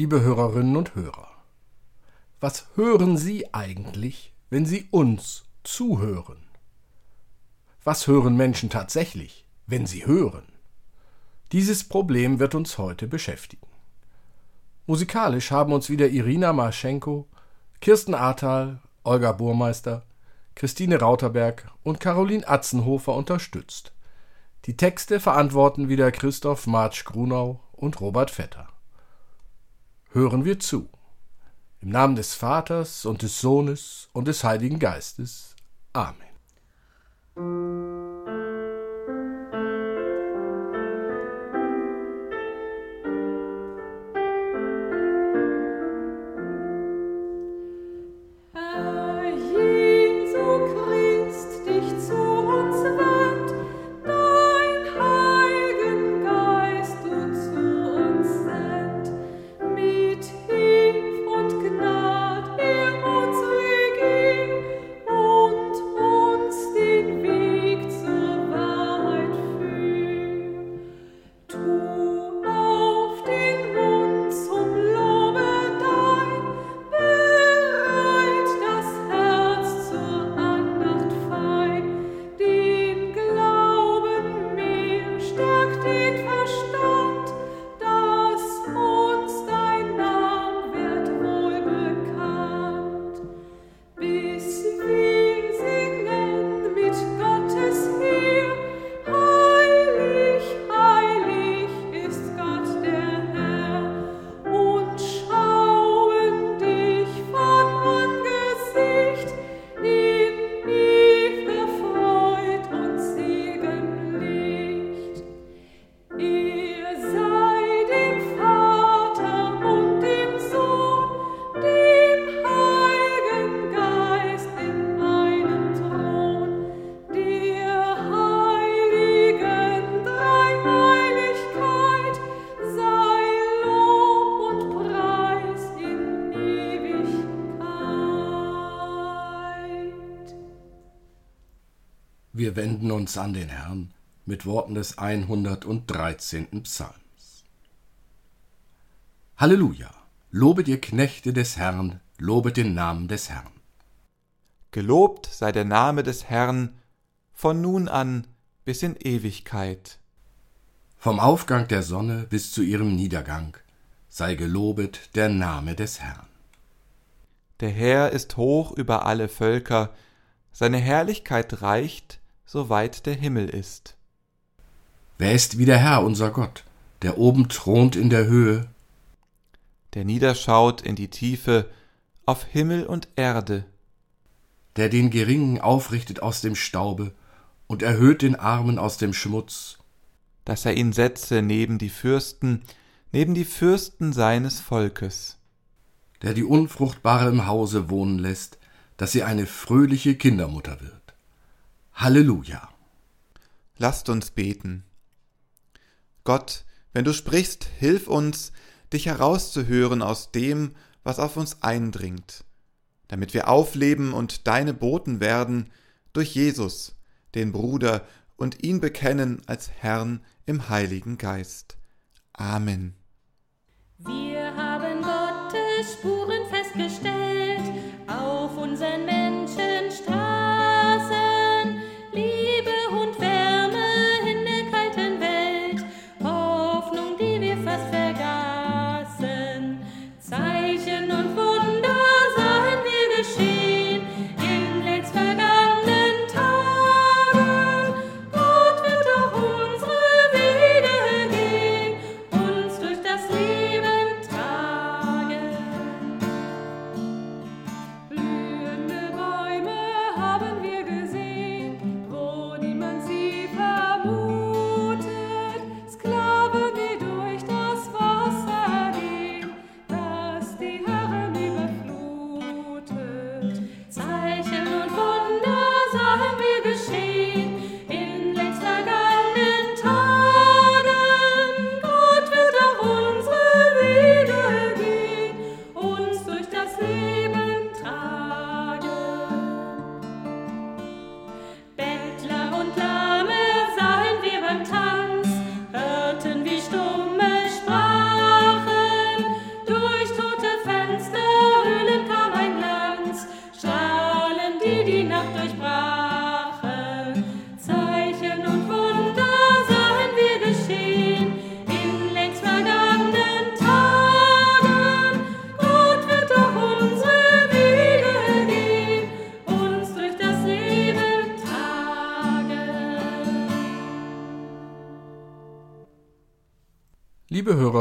Liebe Hörerinnen und Hörer, was hören Sie eigentlich, wenn Sie uns zuhören? Was hören Menschen tatsächlich, wenn sie hören? Dieses Problem wird uns heute beschäftigen. Musikalisch haben uns wieder Irina Marschenko, Kirsten Ahrtal, Olga Burmeister, Christine Rauterberg und Caroline Atzenhofer unterstützt. Die Texte verantworten wieder Christoph Marsch-Grunau und Robert Vetter. Hören wir zu. Im Namen des Vaters und des Sohnes und des Heiligen Geistes. Amen. steht verstanden. Wir wenden uns an den Herrn mit Worten des 113. Psalms. Halleluja! Lobet ihr Knechte des Herrn, lobet den Namen des Herrn. Gelobt sei der Name des Herrn von nun an bis in Ewigkeit. Vom Aufgang der Sonne bis zu ihrem Niedergang sei gelobet der Name des Herrn. Der Herr ist hoch über alle Völker, seine Herrlichkeit reicht soweit der Himmel ist. Wer ist wie der Herr, unser Gott, der oben thront in der Höhe? Der niederschaut in die Tiefe, auf Himmel und Erde. Der den Geringen aufrichtet aus dem Staube und erhöht den Armen aus dem Schmutz. Dass er ihn setze neben die Fürsten, neben die Fürsten seines Volkes. Der die Unfruchtbare im Hause wohnen lässt, dass sie eine fröhliche Kindermutter wird. Halleluja. Lasst uns beten. Gott, wenn du sprichst, hilf uns, dich herauszuhören aus dem, was auf uns eindringt, damit wir aufleben und deine Boten werden durch Jesus, den Bruder, und ihn bekennen als Herrn im Heiligen Geist. Amen. Wir haben Gottes Spuren festgestellt auf unseren Menschenstraßen.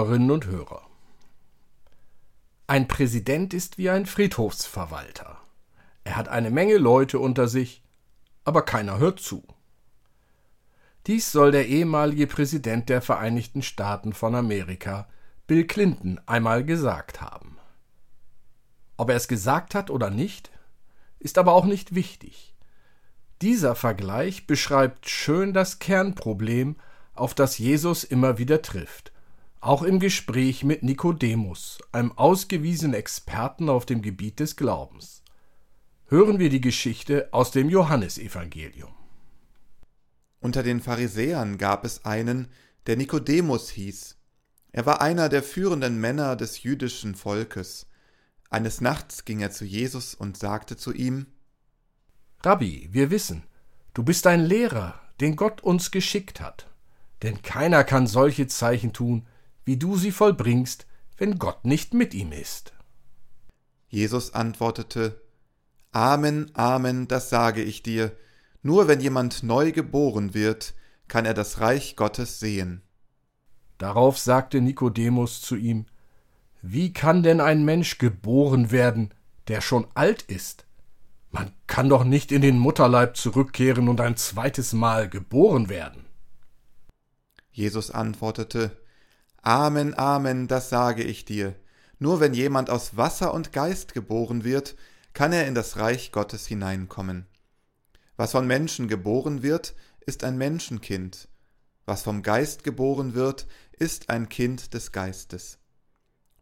Hörerinnen und Hörer, ein Präsident ist wie ein Friedhofsverwalter. Er hat eine Menge Leute unter sich, aber keiner hört zu. Dies soll der ehemalige Präsident der Vereinigten Staaten von Amerika, Bill Clinton, einmal gesagt haben. Ob er es gesagt hat oder nicht, ist aber auch nicht wichtig. Dieser Vergleich beschreibt schön das Kernproblem, auf das Jesus immer wieder trifft auch im Gespräch mit Nikodemus, einem ausgewiesenen Experten auf dem Gebiet des Glaubens. Hören wir die Geschichte aus dem Johannesevangelium. Unter den Pharisäern gab es einen, der Nikodemus hieß. Er war einer der führenden Männer des jüdischen Volkes. Eines Nachts ging er zu Jesus und sagte zu ihm Rabbi, wir wissen, du bist ein Lehrer, den Gott uns geschickt hat. Denn keiner kann solche Zeichen tun, wie du sie vollbringst, wenn Gott nicht mit ihm ist. Jesus antwortete Amen, Amen, das sage ich dir, nur wenn jemand neu geboren wird, kann er das Reich Gottes sehen. Darauf sagte Nikodemus zu ihm Wie kann denn ein Mensch geboren werden, der schon alt ist? Man kann doch nicht in den Mutterleib zurückkehren und ein zweites Mal geboren werden. Jesus antwortete Amen, Amen, das sage ich dir. Nur wenn jemand aus Wasser und Geist geboren wird, kann er in das Reich Gottes hineinkommen. Was von Menschen geboren wird, ist ein Menschenkind. Was vom Geist geboren wird, ist ein Kind des Geistes.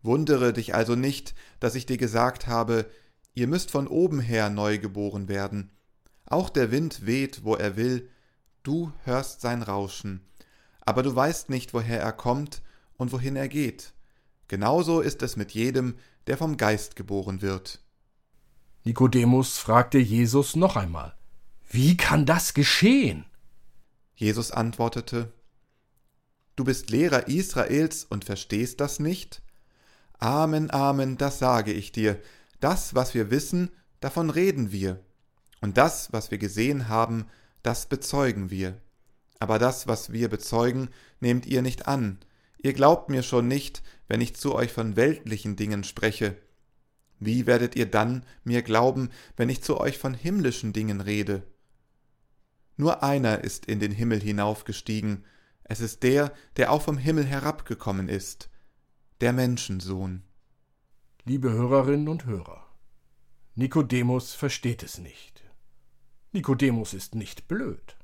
Wundere dich also nicht, dass ich dir gesagt habe, ihr müsst von oben her neu geboren werden. Auch der Wind weht, wo er will, du hörst sein Rauschen, aber du weißt nicht, woher er kommt und wohin er geht. Genauso ist es mit jedem, der vom Geist geboren wird. Nikodemus fragte Jesus noch einmal, Wie kann das geschehen? Jesus antwortete, Du bist Lehrer Israels und verstehst das nicht? Amen, Amen, das sage ich dir, das, was wir wissen, davon reden wir, und das, was wir gesehen haben, das bezeugen wir. Aber das, was wir bezeugen, nehmt ihr nicht an, Ihr glaubt mir schon nicht, wenn ich zu euch von weltlichen Dingen spreche. Wie werdet ihr dann mir glauben, wenn ich zu euch von himmlischen Dingen rede? Nur einer ist in den Himmel hinaufgestiegen, es ist der, der auch vom Himmel herabgekommen ist, der Menschensohn. Liebe Hörerinnen und Hörer, Nikodemus versteht es nicht. Nikodemus ist nicht blöd.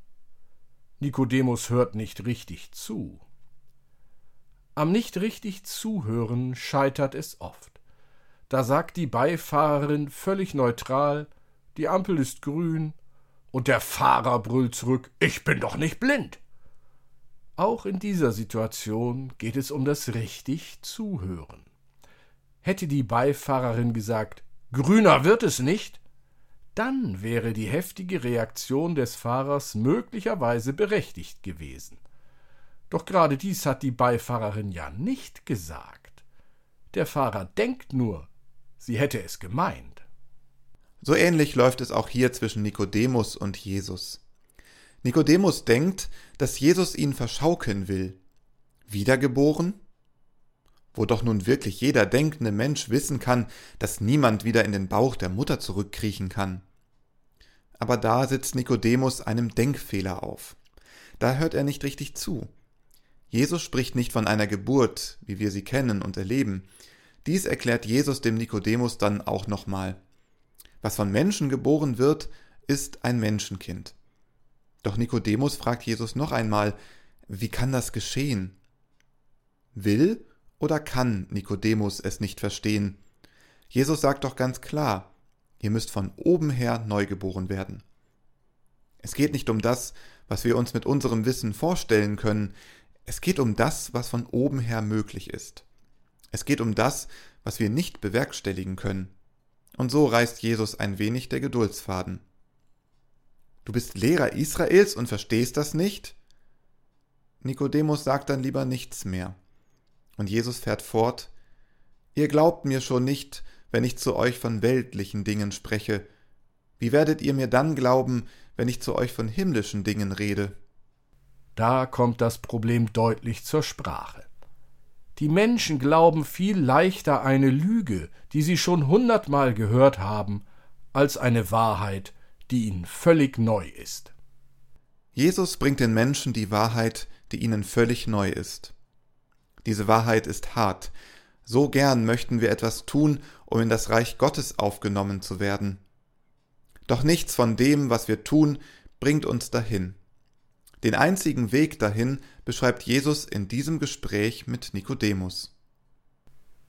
Nikodemus hört nicht richtig zu. Am nicht richtig Zuhören scheitert es oft. Da sagt die Beifahrerin völlig neutral, die Ampel ist grün, und der Fahrer brüllt zurück, ich bin doch nicht blind. Auch in dieser Situation geht es um das richtig Zuhören. Hätte die Beifahrerin gesagt, grüner wird es nicht, dann wäre die heftige Reaktion des Fahrers möglicherweise berechtigt gewesen. Doch gerade dies hat die Beifahrerin ja nicht gesagt. Der Fahrer denkt nur, sie hätte es gemeint. So ähnlich läuft es auch hier zwischen Nikodemus und Jesus. Nikodemus denkt, dass Jesus ihn verschaukeln will. Wiedergeboren? Wo doch nun wirklich jeder denkende Mensch wissen kann, dass niemand wieder in den Bauch der Mutter zurückkriechen kann. Aber da sitzt Nikodemus einem Denkfehler auf. Da hört er nicht richtig zu. Jesus spricht nicht von einer Geburt, wie wir sie kennen und erleben. Dies erklärt Jesus dem Nikodemus dann auch nochmal. Was von Menschen geboren wird, ist ein Menschenkind. Doch Nikodemus fragt Jesus noch einmal, wie kann das geschehen? Will oder kann Nikodemus es nicht verstehen? Jesus sagt doch ganz klar, ihr müsst von oben her neugeboren werden. Es geht nicht um das, was wir uns mit unserem Wissen vorstellen können, es geht um das, was von oben her möglich ist. Es geht um das, was wir nicht bewerkstelligen können. Und so reißt Jesus ein wenig der Geduldsfaden. Du bist Lehrer Israels und verstehst das nicht? Nikodemus sagt dann lieber nichts mehr. Und Jesus fährt fort, Ihr glaubt mir schon nicht, wenn ich zu euch von weltlichen Dingen spreche. Wie werdet ihr mir dann glauben, wenn ich zu euch von himmlischen Dingen rede? Da kommt das Problem deutlich zur Sprache. Die Menschen glauben viel leichter eine Lüge, die sie schon hundertmal gehört haben, als eine Wahrheit, die ihnen völlig neu ist. Jesus bringt den Menschen die Wahrheit, die ihnen völlig neu ist. Diese Wahrheit ist hart. So gern möchten wir etwas tun, um in das Reich Gottes aufgenommen zu werden. Doch nichts von dem, was wir tun, bringt uns dahin. Den einzigen Weg dahin beschreibt Jesus in diesem Gespräch mit Nikodemus.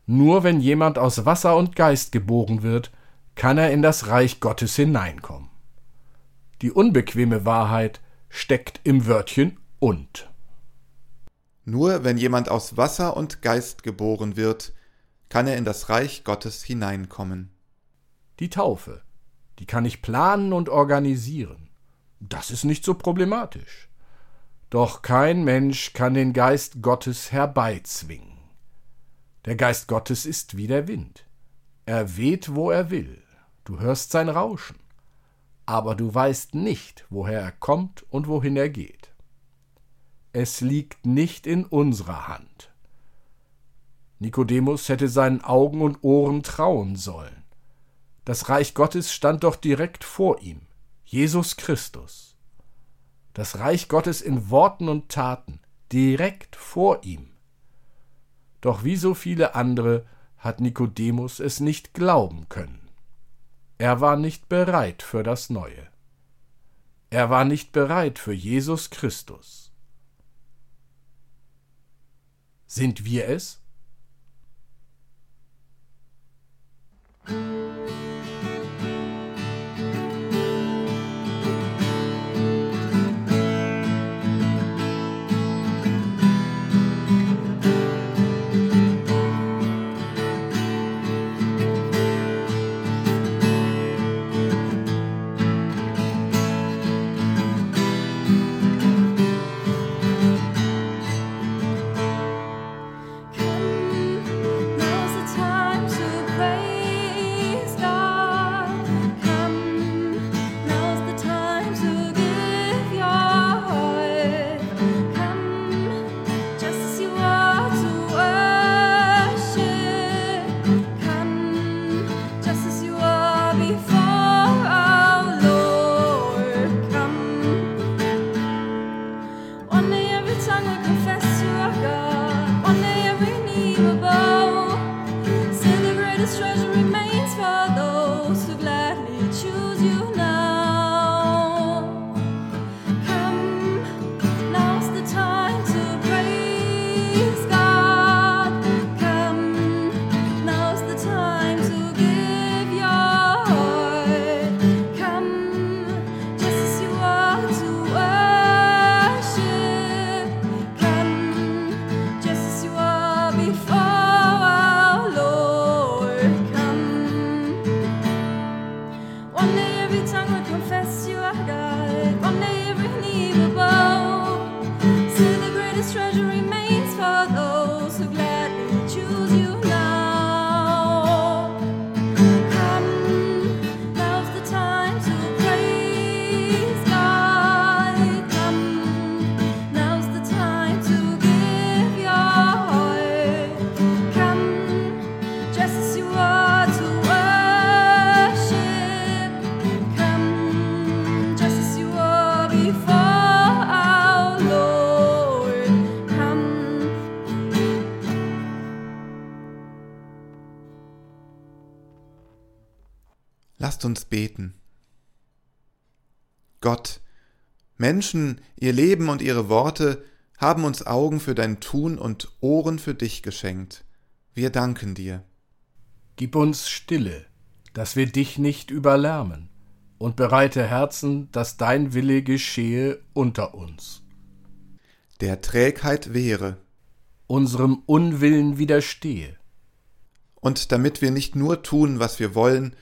Nur wenn jemand aus Wasser und Geist geboren wird, kann er in das Reich Gottes hineinkommen. Die unbequeme Wahrheit steckt im Wörtchen und. Nur wenn jemand aus Wasser und Geist geboren wird, kann er in das Reich Gottes hineinkommen. Die Taufe, die kann ich planen und organisieren. Das ist nicht so problematisch. Doch kein Mensch kann den Geist Gottes herbeizwingen. Der Geist Gottes ist wie der Wind. Er weht, wo er will. Du hörst sein Rauschen. Aber du weißt nicht, woher er kommt und wohin er geht. Es liegt nicht in unserer Hand. Nikodemus hätte seinen Augen und Ohren trauen sollen. Das Reich Gottes stand doch direkt vor ihm, Jesus Christus. Das Reich Gottes in Worten und Taten, direkt vor ihm. Doch wie so viele andere hat Nikodemus es nicht glauben können. Er war nicht bereit für das Neue. Er war nicht bereit für Jesus Christus. Sind wir es? Lasst uns beten. Gott, Menschen, ihr Leben und ihre Worte haben uns Augen für dein Tun und Ohren für dich geschenkt. Wir danken dir. Gib uns Stille, dass wir dich nicht überlärmen, und bereite Herzen, dass dein Wille geschehe unter uns. Der Trägheit wehre, unserem Unwillen widerstehe. Und damit wir nicht nur tun, was wir wollen,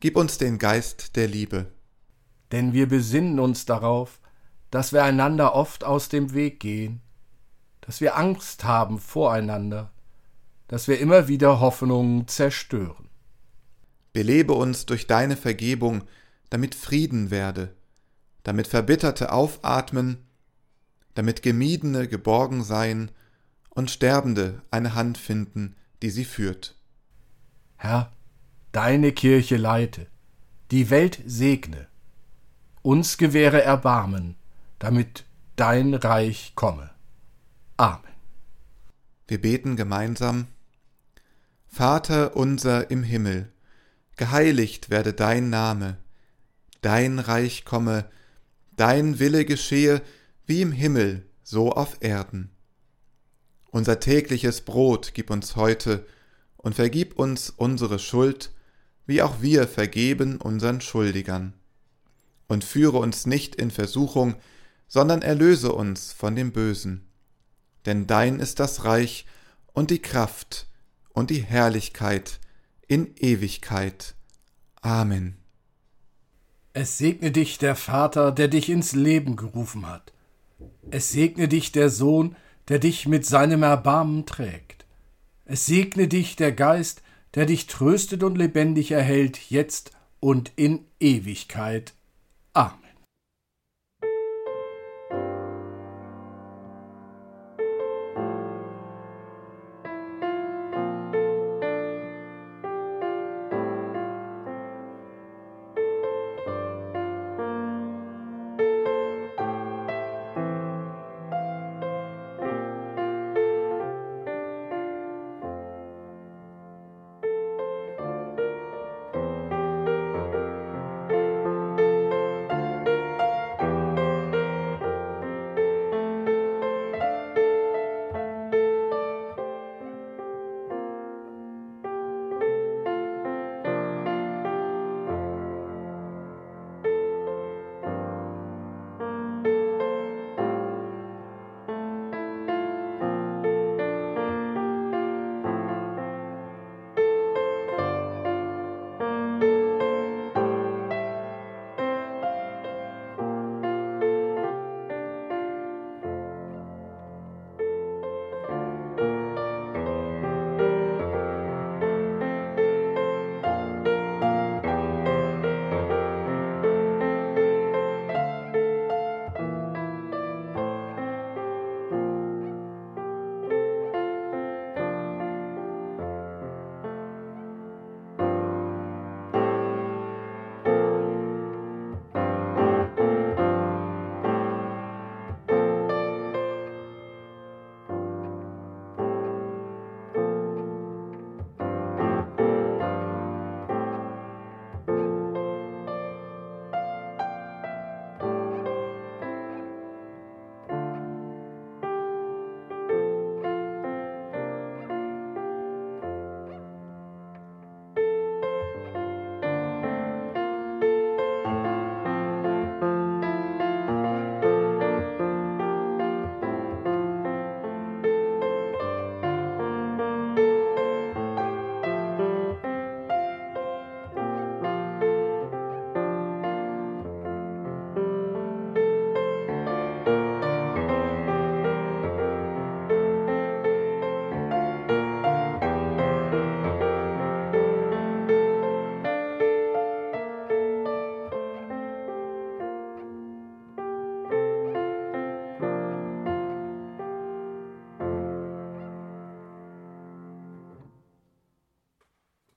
Gib uns den Geist der Liebe. Denn wir besinnen uns darauf, dass wir einander oft aus dem Weg gehen, dass wir Angst haben voreinander, dass wir immer wieder Hoffnungen zerstören. Belebe uns durch deine Vergebung, damit Frieden werde, damit Verbitterte aufatmen, damit Gemiedene geborgen seien und Sterbende eine Hand finden, die sie führt. Herr, deine Kirche leite, die Welt segne, uns gewähre Erbarmen, damit dein Reich komme. Amen. Wir beten gemeinsam. Vater unser im Himmel, geheiligt werde dein Name, dein Reich komme, dein Wille geschehe, wie im Himmel, so auf Erden. Unser tägliches Brot gib uns heute und vergib uns unsere Schuld, wie auch wir vergeben unseren Schuldigern. Und führe uns nicht in Versuchung, sondern erlöse uns von dem Bösen. Denn dein ist das Reich und die Kraft und die Herrlichkeit in Ewigkeit. Amen. Es segne dich der Vater, der dich ins Leben gerufen hat. Es segne dich der Sohn, der dich mit seinem Erbarmen trägt. Es segne dich der Geist, der dich tröstet und lebendig erhält, jetzt und in Ewigkeit. Amen.